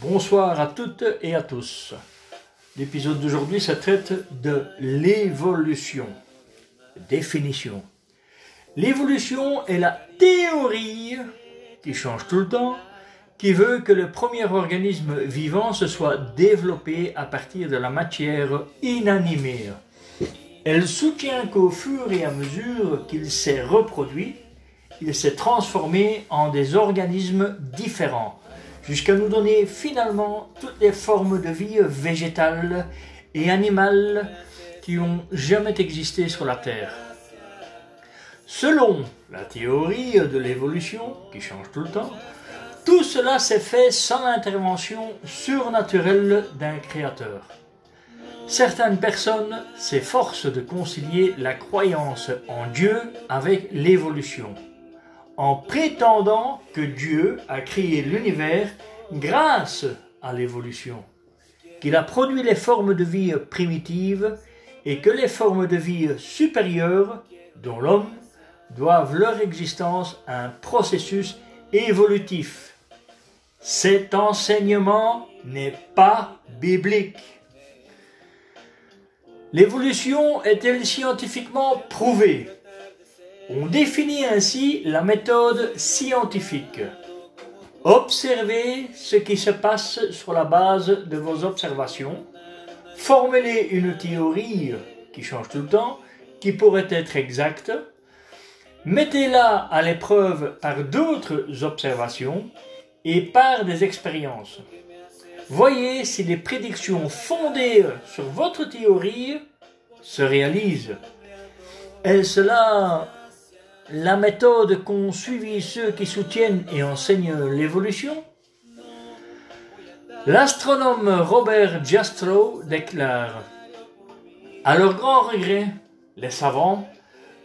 Bonsoir à toutes et à tous. L'épisode d'aujourd'hui, ça traite de l'évolution. Définition. L'évolution est la théorie qui change tout le temps, qui veut que le premier organisme vivant se soit développé à partir de la matière inanimée. Elle soutient qu'au fur et à mesure qu'il s'est reproduit, il s'est transformé en des organismes différents, jusqu'à nous donner finalement toutes les formes de vie végétales et animales qui ont jamais existé sur la Terre. Selon la théorie de l'évolution, qui change tout le temps, tout cela s'est fait sans l'intervention surnaturelle d'un créateur. Certaines personnes s'efforcent de concilier la croyance en Dieu avec l'évolution en prétendant que Dieu a créé l'univers grâce à l'évolution, qu'il a produit les formes de vie primitives et que les formes de vie supérieures, dont l'homme, doivent leur existence à un processus évolutif. Cet enseignement n'est pas biblique. L'évolution est-elle scientifiquement prouvée? On définit ainsi la méthode scientifique. Observez ce qui se passe sur la base de vos observations. Formulez une théorie qui change tout le temps, qui pourrait être exacte. Mettez-la à l'épreuve par d'autres observations et par des expériences. Voyez si les prédictions fondées sur votre théorie se réalisent. Est-ce la méthode qu'ont suivi ceux qui soutiennent et enseignent l'évolution. L'astronome Robert Jastrow déclare À leur grand regret, les savants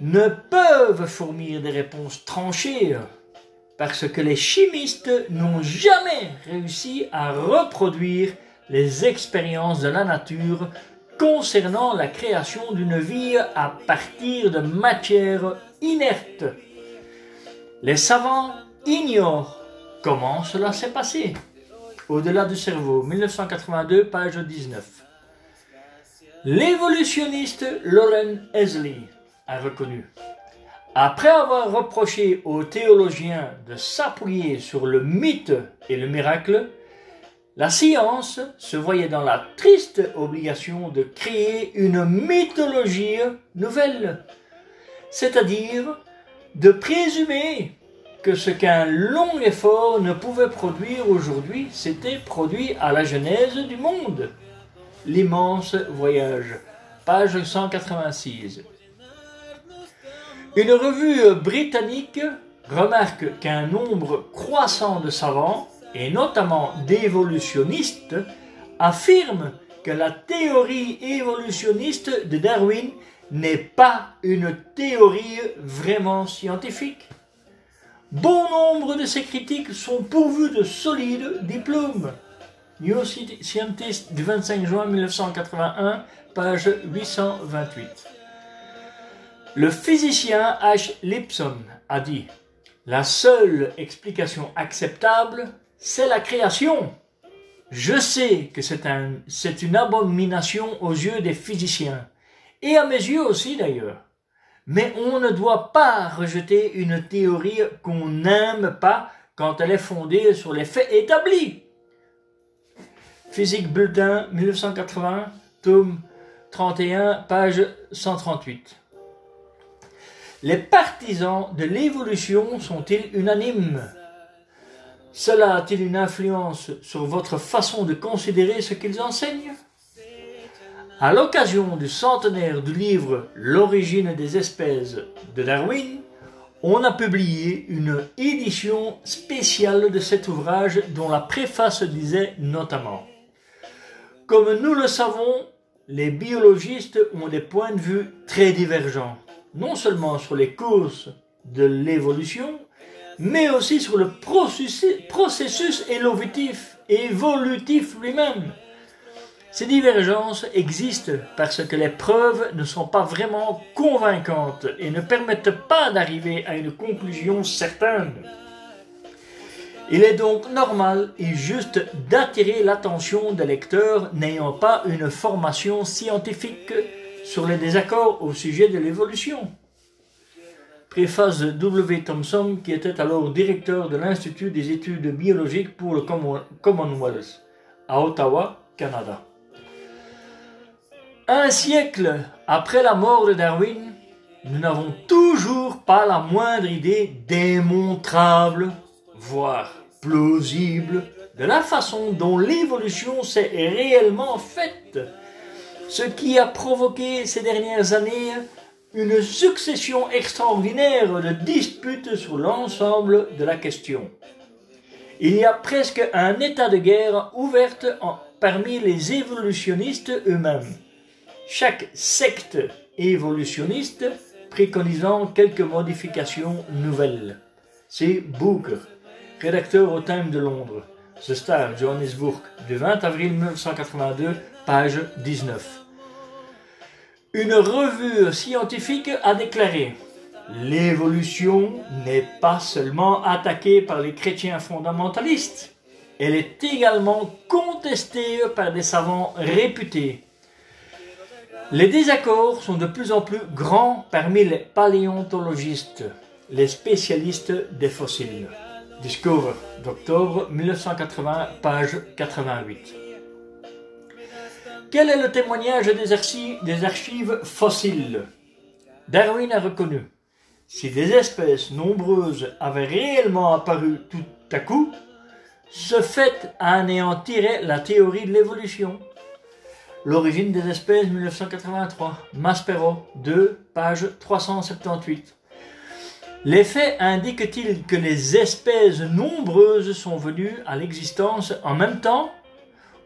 ne peuvent fournir des réponses tranchées parce que les chimistes n'ont jamais réussi à reproduire les expériences de la nature concernant la création d'une vie à partir de matière inerte. Les savants ignorent comment cela s'est passé. Au-delà du cerveau, 1982, page 19. L'évolutionniste Lauren Hesley a reconnu, après avoir reproché aux théologiens de s'appuyer sur le mythe et le miracle, la science se voyait dans la triste obligation de créer une mythologie nouvelle, c'est-à-dire de présumer que ce qu'un long effort ne pouvait produire aujourd'hui s'était produit à la genèse du monde. L'immense voyage, page 186. Une revue britannique remarque qu'un nombre croissant de savants et notamment d'évolutionnistes, affirment que la théorie évolutionniste de Darwin n'est pas une théorie vraiment scientifique. Bon nombre de ces critiques sont pourvus de solides diplômes. New Scientist du 25 juin 1981, page 828. Le physicien H. Lipson a dit La seule explication acceptable c'est la création. Je sais que c'est un, une abomination aux yeux des physiciens, et à mes yeux aussi d'ailleurs. Mais on ne doit pas rejeter une théorie qu'on n'aime pas quand elle est fondée sur les faits établis. Physique Bulletin 1980, tome 31, page 138. Les partisans de l'évolution sont-ils unanimes? Cela a-t-il une influence sur votre façon de considérer ce qu'ils enseignent? À l'occasion du centenaire du livre L'origine des espèces de Darwin, on a publié une édition spéciale de cet ouvrage dont la préface disait notamment Comme nous le savons, les biologistes ont des points de vue très divergents, non seulement sur les causes de l'évolution, mais aussi sur le processus évolutif, évolutif lui-même. Ces divergences existent parce que les preuves ne sont pas vraiment convaincantes et ne permettent pas d'arriver à une conclusion certaine. Il est donc normal et juste d'attirer l'attention des lecteurs n'ayant pas une formation scientifique sur les désaccords au sujet de l'évolution. Préface de W. Thompson, qui était alors directeur de l'Institut des études biologiques pour le Commonwealth, à Ottawa, Canada. Un siècle après la mort de Darwin, nous n'avons toujours pas la moindre idée démontrable, voire plausible, de la façon dont l'évolution s'est réellement faite, ce qui a provoqué ces dernières années une succession extraordinaire de disputes sur l'ensemble de la question. Il y a presque un état de guerre ouverte parmi les évolutionnistes eux-mêmes. Chaque secte évolutionniste préconisant quelques modifications nouvelles. C'est Booker, rédacteur au Time de Londres, The Star, Johannesburg, du 20 avril 1982, page 19. Une revue scientifique a déclaré L'évolution n'est pas seulement attaquée par les chrétiens fondamentalistes, elle est également contestée par des savants réputés. Les désaccords sont de plus en plus grands parmi les paléontologistes, les spécialistes des fossiles. Discover d'octobre 1980, page 88. Quel est le témoignage des archives, fossiles? Darwin a reconnu si des espèces nombreuses avaient réellement apparu tout à coup, ce fait anéantirait la théorie de l'évolution. L'origine des espèces 1983, Maspero 2, page 378. Les faits indiquent-ils que les espèces nombreuses sont venues à l'existence en même temps?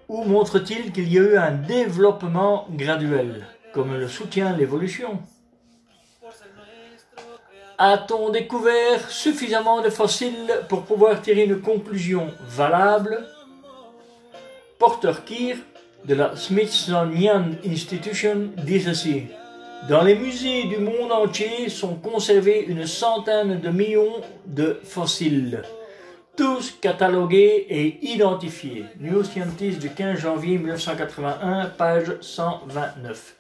Ou montre-t-il qu'il y a eu un développement graduel, comme le soutient l'évolution? A-t-on découvert suffisamment de fossiles pour pouvoir tirer une conclusion valable? Porter Keir de la Smithsonian Institution dit ceci. Dans les musées du monde entier sont conservés une centaine de millions de fossiles tous catalogués et identifiés. New Scientist du 15 janvier 1981, page 129.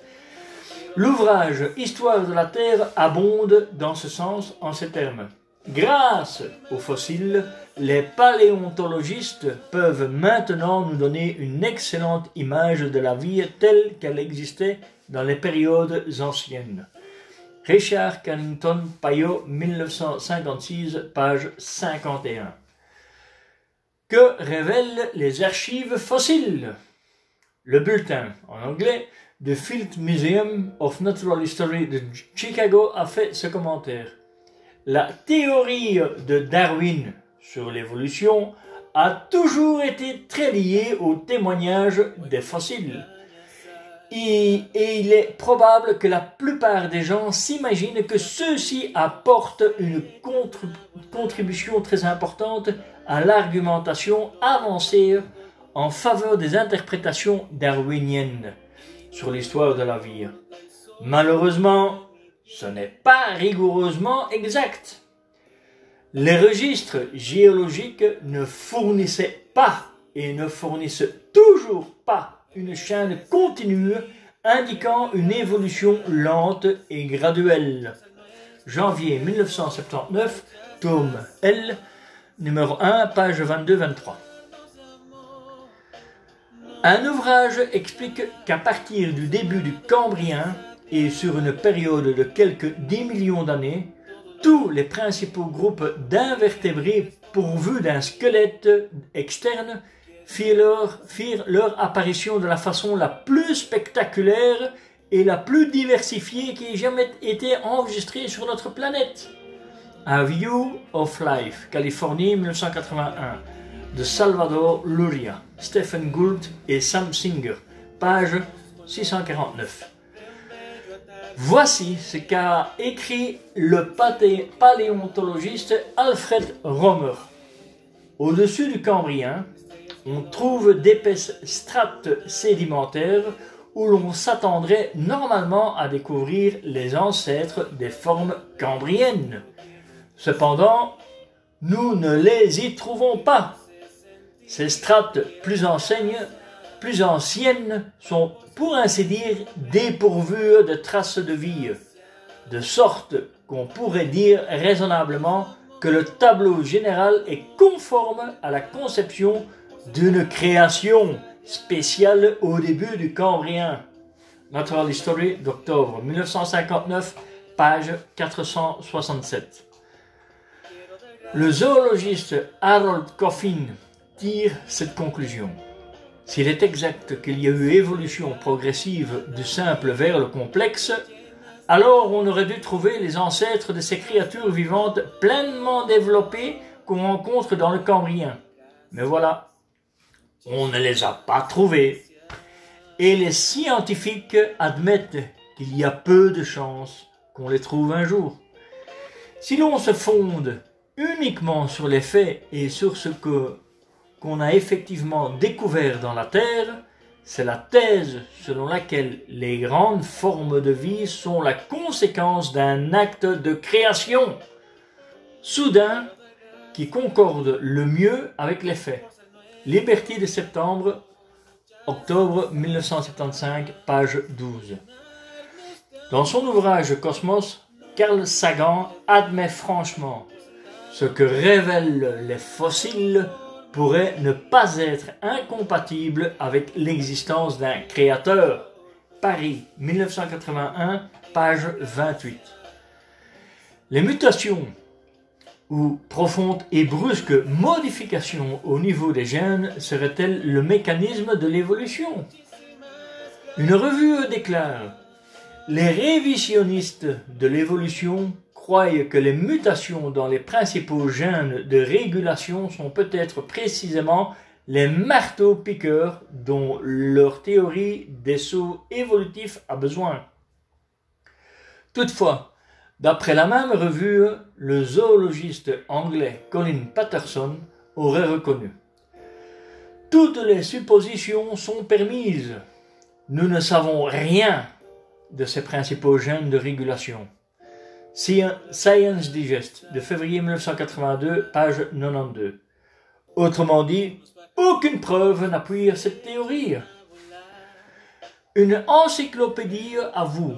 L'ouvrage Histoire de la Terre abonde dans ce sens en ces termes. Grâce aux fossiles, les paléontologistes peuvent maintenant nous donner une excellente image de la vie telle qu'elle existait dans les périodes anciennes. Richard Cannington Payot, 1956, page 51. Que révèlent les archives fossiles? Le bulletin, en anglais, The Field Museum of Natural History de Chicago a fait ce commentaire. La théorie de Darwin sur l'évolution a toujours été très liée au témoignage des fossiles. Et, il est probable que la plupart des gens s'imaginent que ceux-ci apportent une contribution très importante à l'argumentation avancée en faveur des interprétations darwiniennes sur l'histoire de la vie. Malheureusement, ce n'est pas rigoureusement exact. Les registres géologiques ne fournissaient pas et ne fournissent toujours pas une chaîne continue indiquant une évolution lente et graduelle. Janvier 1979, tome L, numéro 1, page 22-23. Un ouvrage explique qu'à partir du début du Cambrien et sur une période de quelques 10 millions d'années, tous les principaux groupes d'invertébrés pourvus d'un squelette externe firent leur, apparition de la façon la plus spectaculaire et la plus diversifiée qui ait jamais été enregistrée sur notre planète. A View of Life, Californie 1981, de Salvador Luria, Stephen Gould et Sam Singer, page 649. Voici ce qu'a écrit le paléontologiste Alfred Romer. Au-dessus du Cambrien, on trouve d'épaisses strates sédimentaires où l'on s'attendrait normalement à découvrir les ancêtres des formes cambriennes. Cependant, nous ne les y trouvons pas. Ces strates plus anciennes, plus anciennes sont, pour ainsi dire, dépourvues de traces de vie, de sorte qu'on pourrait dire raisonnablement que le tableau général est conforme à la conception d'une création spéciale au début du Cambrien. Natural History d'octobre 1959, page 467. Le zoologiste Harold Coffin tire cette conclusion. S'il est exact qu'il y a eu évolution progressive du simple vers le complexe, alors on aurait dû trouver les ancêtres de ces créatures vivantes pleinement développées qu'on rencontre dans le Cambrien. Mais voilà, on ne les a pas trouvés. Et les scientifiques admettent qu'il y a peu de chances qu'on les trouve un jour. Si l'on se fonde uniquement sur les faits et sur ce que qu'on a effectivement découvert dans la Terre, c'est la thèse selon laquelle les grandes formes de vie sont la conséquence d'un acte de création soudain qui concorde le mieux avec les faits. Liberté de septembre, octobre 1975, page 12. Dans son ouvrage Cosmos, Carl Sagan admet franchement ce que révèlent les fossiles pourrait ne pas être incompatible avec l'existence d'un créateur. Paris, 1981, page 28. Les mutations ou profondes et brusques modifications au niveau des gènes seraient-elles le mécanisme de l'évolution? Une revue déclare Les révisionnistes de l'évolution croient que les mutations dans les principaux gènes de régulation sont peut-être précisément les marteaux-piqueurs dont leur théorie des sauts évolutifs a besoin. Toutefois, d'après la même revue, le zoologiste anglais Colin Patterson aurait reconnu Toutes les suppositions sont permises. Nous ne savons rien de ces principaux gènes de régulation. Science Digest de février 1982, page 92. Autrement dit, aucune preuve n'appuie cette théorie. Une encyclopédie avoue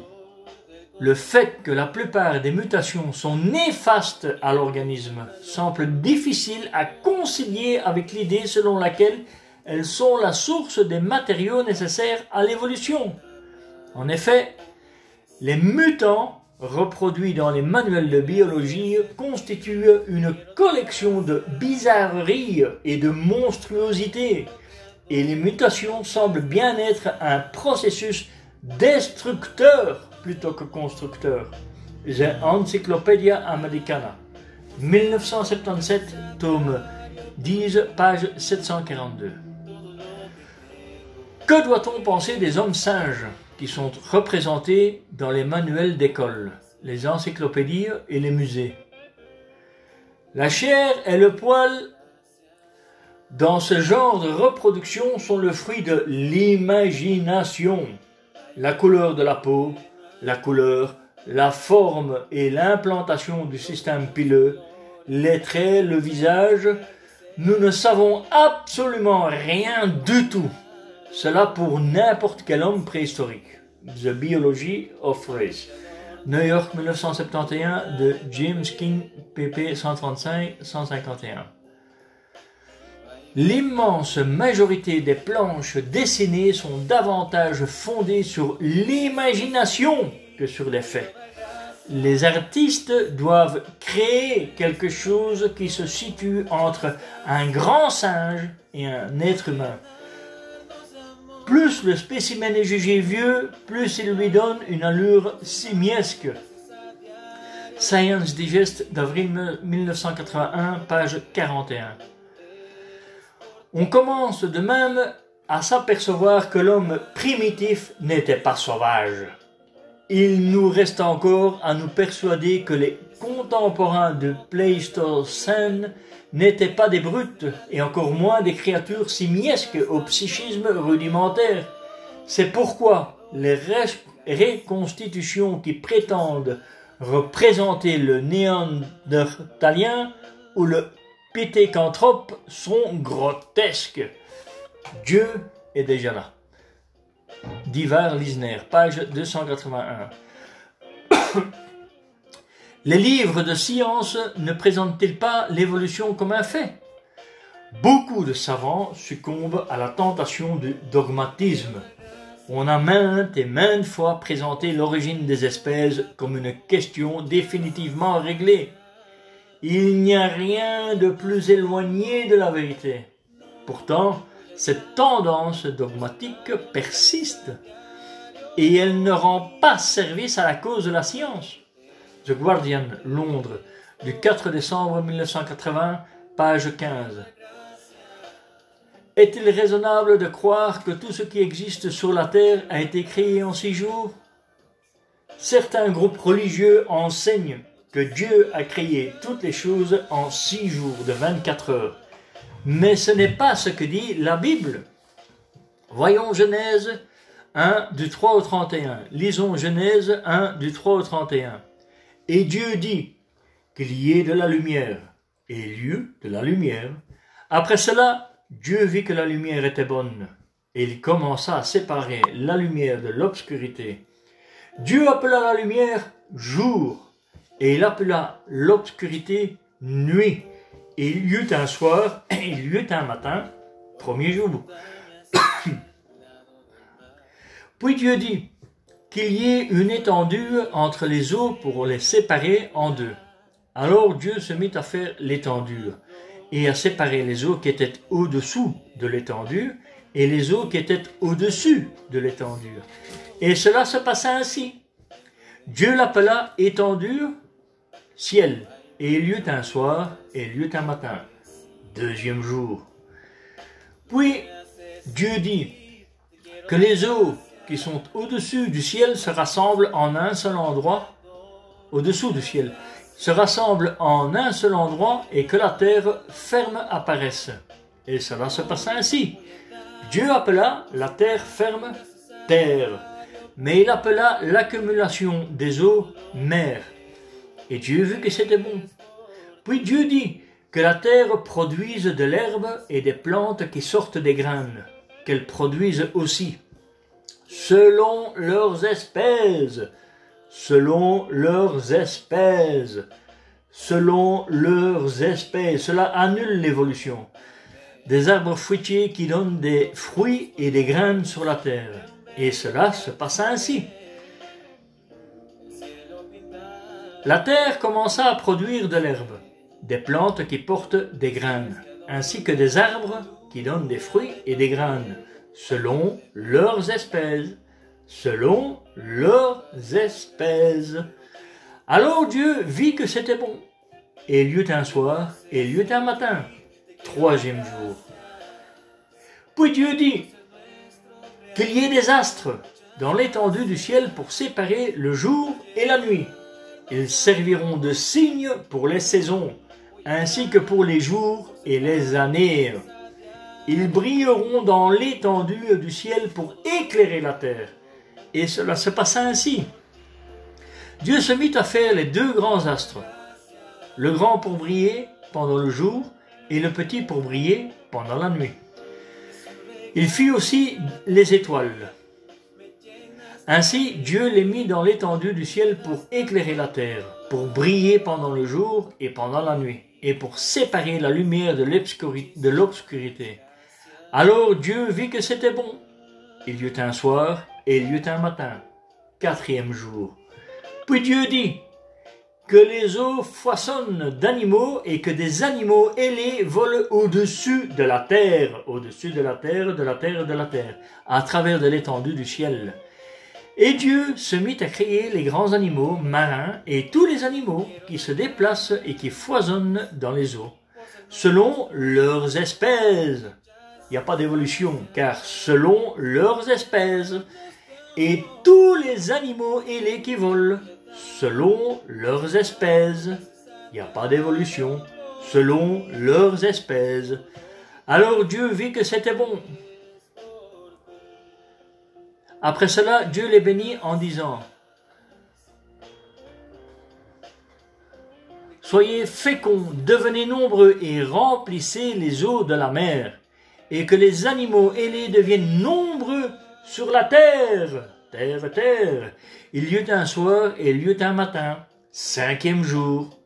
le fait que la plupart des mutations sont néfastes à l'organisme semble difficile à concilier avec l'idée selon laquelle elles sont la source des matériaux nécessaires à l'évolution. En effet, les mutants reproduit dans les manuels de biologie, constitue une collection de bizarreries et de monstruosités, et les mutations semblent bien être un processus destructeur plutôt que constructeur. The Encyclopedia Americana, 1977, tome 10, page 742. Que doit-on penser des hommes singes qui sont représentés dans les manuels d'école, les encyclopédies et les musées? La chair et le poil dans ce genre de reproduction sont le fruit de l'imagination. La couleur de la peau, la couleur, la forme et l'implantation du système pileux, les traits, le visage, nous ne savons absolument rien du tout. Cela pour n'importe quel homme préhistorique. The Biology of Race. New York 1971 de James King, pp 135-151. L'immense majorité des planches dessinées sont davantage fondées sur l'imagination que sur les faits. Les artistes doivent créer quelque chose qui se situe entre un grand singe et un être humain. Plus le spécimen est jugé vieux, plus il lui donne une allure simiesque. Science Digest d'avril 1981, page 41. On commence de même à s'apercevoir que l'homme primitif n'était pas sauvage. Il nous reste encore à nous persuader que les contemporains de Pléistocène n'étaient pas des brutes, et encore moins des créatures simiesques au psychisme rudimentaire. C'est pourquoi les reconstitutions qui prétendent représenter le néandertalien ou le pitécanthrope sont grotesques. Dieu est déjà là. Divar Lisner, page 281. Les livres de science ne présentent-ils pas l'évolution comme un fait? Beaucoup de savants succombent à la tentation du dogmatisme. On a maintes et maintes fois présenté l'origine des espèces comme une question définitivement réglée. Il n'y a rien de plus éloigné de la vérité. Pourtant, cette tendance dogmatique persiste et elle ne rend pas service à la cause de la science. The Guardian, Londres, du 4 décembre 1980, page 15. Est-il raisonnable de croire que tout ce qui existe sur la Terre a été créé en six jours? Certains groupes religieux enseignent que Dieu a créé toutes les choses en six jours de 24 heures. Mais ce n'est pas ce que dit la Bible. Voyons Genèse 1 du 3 au 31. Lisons Genèse 1 du 3 au 31. Et Dieu dit qu'il y ait de la lumière, et il y eut de la lumière. Après cela, Dieu vit que la lumière était bonne, et il commença à séparer la lumière de l'obscurité. Dieu appela la lumière jour, et il appela l'obscurité nuit. Il y eut un soir, et il y eut un matin, premier jour. Puis Dieu dit qu'il y ait une étendue entre les eaux pour les séparer en deux. Alors Dieu se mit à faire l'étendue et à séparer les eaux qui étaient au-dessous de l'étendue et les eaux qui étaient au-dessus de l'étendue. Et cela se passa ainsi. Dieu l'appela étendue, ciel, et il y eut un soir et il y eut un matin, deuxième jour. Puis Dieu dit que les eaux qui sont au-dessus du ciel se rassemblent en un seul endroit, au-dessous du ciel, se rassemblent en un seul endroit et que la terre ferme apparaisse. Et cela se passa ainsi. Dieu appela la terre ferme terre, mais il appela l'accumulation des eaux mer. Et Dieu vit que c'était bon. Puis Dieu dit que la terre produise de l'herbe et des plantes qui sortent des graines, qu'elle produise aussi, selon leurs espèces, selon leurs espèces. Selon leurs espèces. Cela annule l'évolution. Des arbres fruitiers qui donnent des fruits et des graines sur la terre. Et cela se passa ainsi. La terre commença à produire de l'herbe, des plantes qui portent des graines, ainsi que des arbres qui donnent des fruits et des graines, selon leurs espèces selon leurs espèces. Alors Dieu vit que c'était bon. Et il y eut un soir, et il y eut un matin, troisième jour. Puis Dieu dit qu'il y ait des astres dans l'étendue du ciel pour séparer le jour et la nuit. Ils serviront de signes pour les saisons, ainsi que pour les jours et les années. Ils brilleront dans l'étendue du ciel pour éclairer la terre et cela se passa ainsi. Dieu se mit à faire les deux grands astres, le grand pour briller pendant le jour et le petit pour briller pendant la nuit. Il fit aussi les étoiles. Ainsi Dieu les mit dans l'étendue du ciel pour éclairer la terre, pour briller pendant le jour et pendant la nuit, et pour séparer la lumière de l'obscurité. Alors Dieu vit que c'était bon. Il y eut un soir et il y eut un matin, quatrième jour. Puis Dieu dit que les eaux foisonnent d'animaux et que des animaux ailés volent au-dessus de la terre, au-dessus de la terre, de la terre, de la terre, à travers de l'étendue du ciel. Et Dieu se mit à créer les grands animaux marins et tous les animaux qui se déplacent et qui foisonnent dans les eaux, selon leurs espèces. Il n'y a pas d'évolution, car selon leurs espèces, et tous les animaux ailés qui volent, selon leurs espèces. Il n'y a pas d'évolution, selon leurs espèces. Alors Dieu vit que c'était bon. Après cela, Dieu les bénit en disant, Soyez féconds, devenez nombreux et remplissez les eaux de la mer, et que les animaux ailés deviennent nombreux sur la terre. Terre, terre. Il y eut un soir et il y eut un matin, cinquième jour.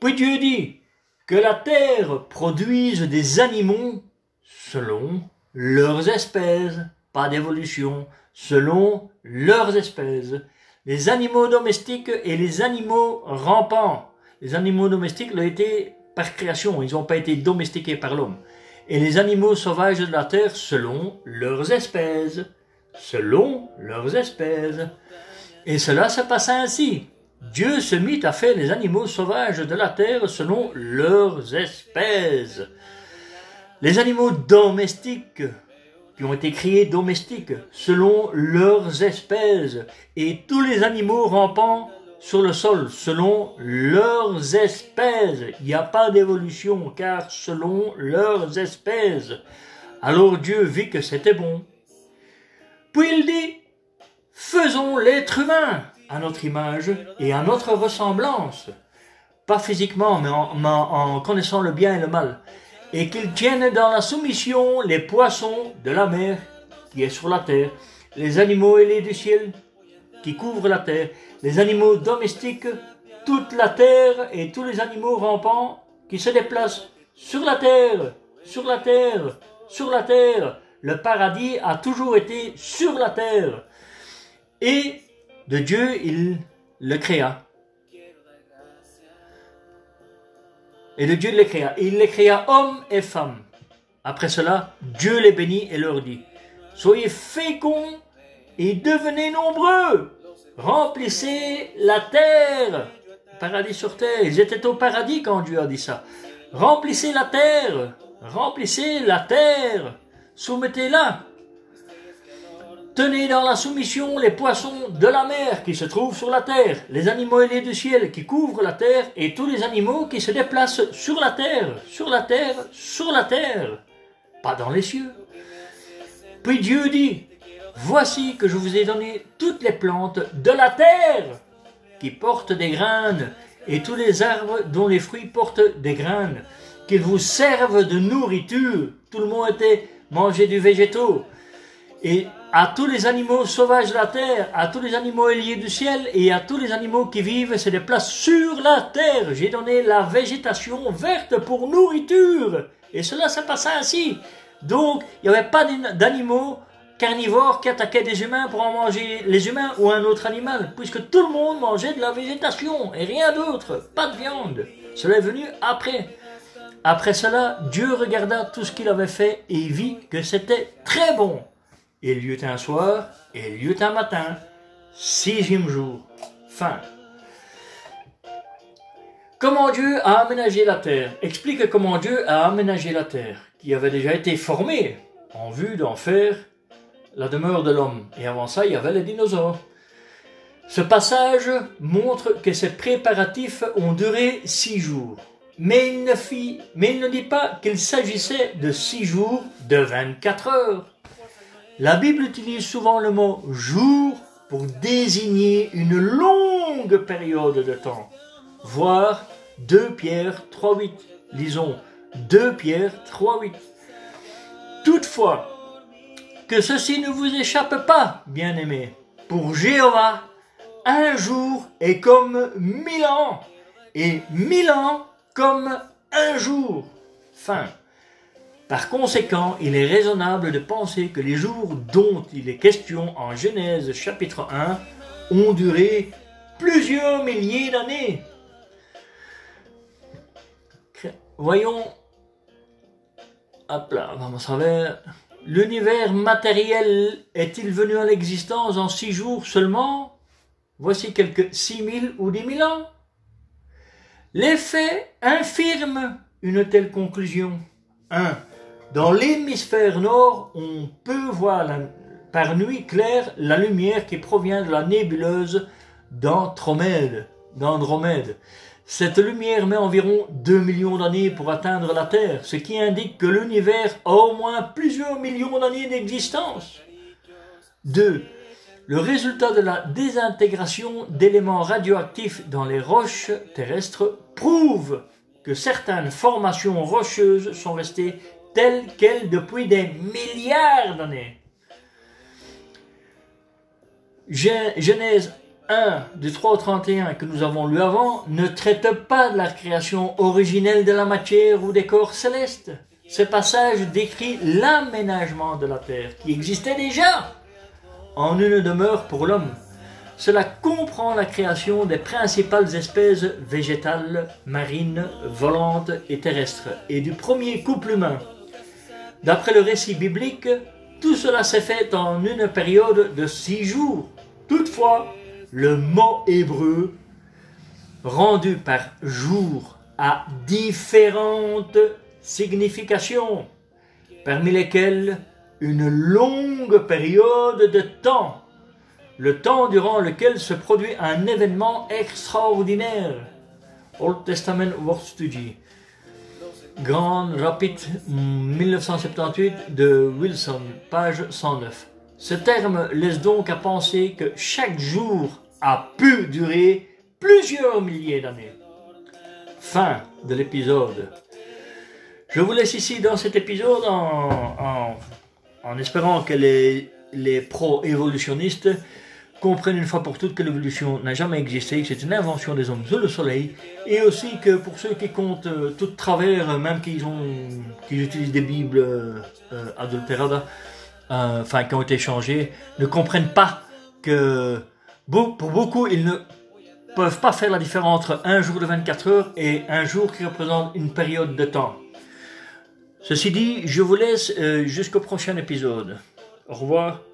Puis Dieu dit que la terre produise des animaux selon leurs espèces, pas d'évolution, selon leurs espèces, les animaux domestiques et les animaux rampants. Les animaux domestiques l'ont été par création, ils n'ont pas été domestiqués par l'homme. Et les animaux sauvages de la terre selon leurs espèces, selon leurs espèces. Et cela se passa ainsi. Dieu se mit à faire les animaux sauvages de la terre selon leurs espèces. Les animaux domestiques qui ont été créés domestiques selon leurs espèces et tous les animaux rampants sur le sol selon leurs espèces. Il n'y a pas d'évolution car selon leurs espèces. Alors Dieu vit que c'était bon. Puis il dit, faisons l'être humain à notre image et à notre ressemblance. Pas physiquement, mais en, en connaissant le bien et le mal et qu'ils tiennent dans la soumission les poissons de la mer qui est sur la terre, les animaux ailés du ciel qui couvrent la terre, les animaux domestiques, toute la terre et tous les animaux rampants qui se déplacent sur la terre, sur la terre, sur la terre. Le paradis a toujours été sur la terre. Et de Dieu, il le créa. Et le Dieu les créa. Il les créa hommes et femmes. Après cela, Dieu les bénit et leur dit, Soyez féconds et devenez nombreux. Remplissez la terre. Paradis sur terre. Ils étaient au paradis quand Dieu a dit ça. Remplissez la terre. Remplissez la terre. Soumettez-la. Tenez dans la soumission les poissons de la mer qui se trouvent sur la terre, les animaux ailés du ciel qui couvrent la terre et tous les animaux qui se déplacent sur la terre, sur la terre, sur la terre, pas dans les cieux. Puis Dieu dit, Voici que je vous ai donné toutes les plantes de la terre qui portent des graines et tous les arbres dont les fruits portent des graines, qu'ils vous servent de nourriture. Tout le monde était mangé du végétaux. Et à tous les animaux sauvages de la terre, à tous les animaux ailiers du ciel et à tous les animaux qui vivent se déplacent sur la terre. J'ai donné la végétation verte pour nourriture. Et cela s'est passé ainsi. Donc, il n'y avait pas d'animaux carnivores qui attaquaient des humains pour en manger les humains ou un autre animal, puisque tout le monde mangeait de la végétation et rien d'autre, pas de viande. Cela est venu après. Après cela, Dieu regarda tout ce qu'il avait fait et vit que c'était très bon. Il y eut un soir, il y eut un matin, sixième jour. Fin. Comment Dieu a aménagé la terre? Explique comment Dieu a aménagé la terre, qui avait déjà été formée en vue d'en faire la demeure de l'homme. Et avant ça, il y avait les dinosaures. Ce passage montre que ces préparatifs ont duré six jours. Mais il ne, fit, mais il ne dit pas qu'il s'agissait de six jours de 24 heures. La Bible utilise souvent le mot jour pour désigner une longue période de temps. Voir 2 Pierre 3.8. Lisons 2 Pierre 3.8. Toutefois, que ceci ne vous échappe pas, bien-aimés. Pour Jéhovah, un jour est comme mille ans, et mille ans comme un jour. Fin. Par conséquent, il est raisonnable de penser que les jours dont il est question en Genèse chapitre 1 ont duré plusieurs milliers d'années. Voyons, hop là, vamos a ver. L'univers matériel est-il venu à l'existence en six jours seulement? Voici quelques six mille ou dix mille ans. Les faits infirment une telle conclusion. 1. Dans l'hémisphère nord, on peut voir par nuit claire la lumière qui provient de la nébuleuse d'Andromède. Cette lumière met environ 2 millions d'années pour atteindre la Terre, ce qui indique que l'univers a au moins plusieurs millions d'années d'existence. 2. Le résultat de la désintégration d'éléments radioactifs dans les roches terrestres prouve que certaines formations rocheuses sont restées telles quelles depuis des milliards d'années. Genèse 1 du 3 au 31 que nous avons lu avant ne traite pas de la création originelle de la matière ou des corps célestes. Ce passage décrit l'aménagement de la terre qui existait déjà en une demeure pour l'homme. Cela comprend la création des principales espèces végétales, marines, volantes et terrestres, et du premier couple humain. D'après le récit biblique, tout cela s'est fait en une période de six jours. Toutefois, le mot hébreu, rendu par jour, a différentes significations, parmi lesquelles une longue période de temps, le temps durant lequel se produit un événement extraordinaire. Old Testament Wortstudie. Grand Rapide 1978 de Wilson, page 109. Ce terme laisse donc à penser que chaque jour a pu durer plusieurs milliers d'années. Fin de l'épisode. Je vous laisse ici dans cet épisode en, en, espérant que les, les pro-évolutionnistes comprennent une fois pour toutes que l'évolution n'a jamais existé, que c'est une invention des hommes sous le soleil, et aussi que pour ceux qui comptent euh, tout de travers, même qu'ils ont, qu'ils utilisent des bibles euh, euh, enfin qui ont été changées, ne comprennent pas que pour beaucoup ils ne peuvent pas faire la différence entre un jour de 24 heures et un jour qui représente une période de temps. Ceci dit, je vous laisse jusqu'au prochain épisode. Au revoir.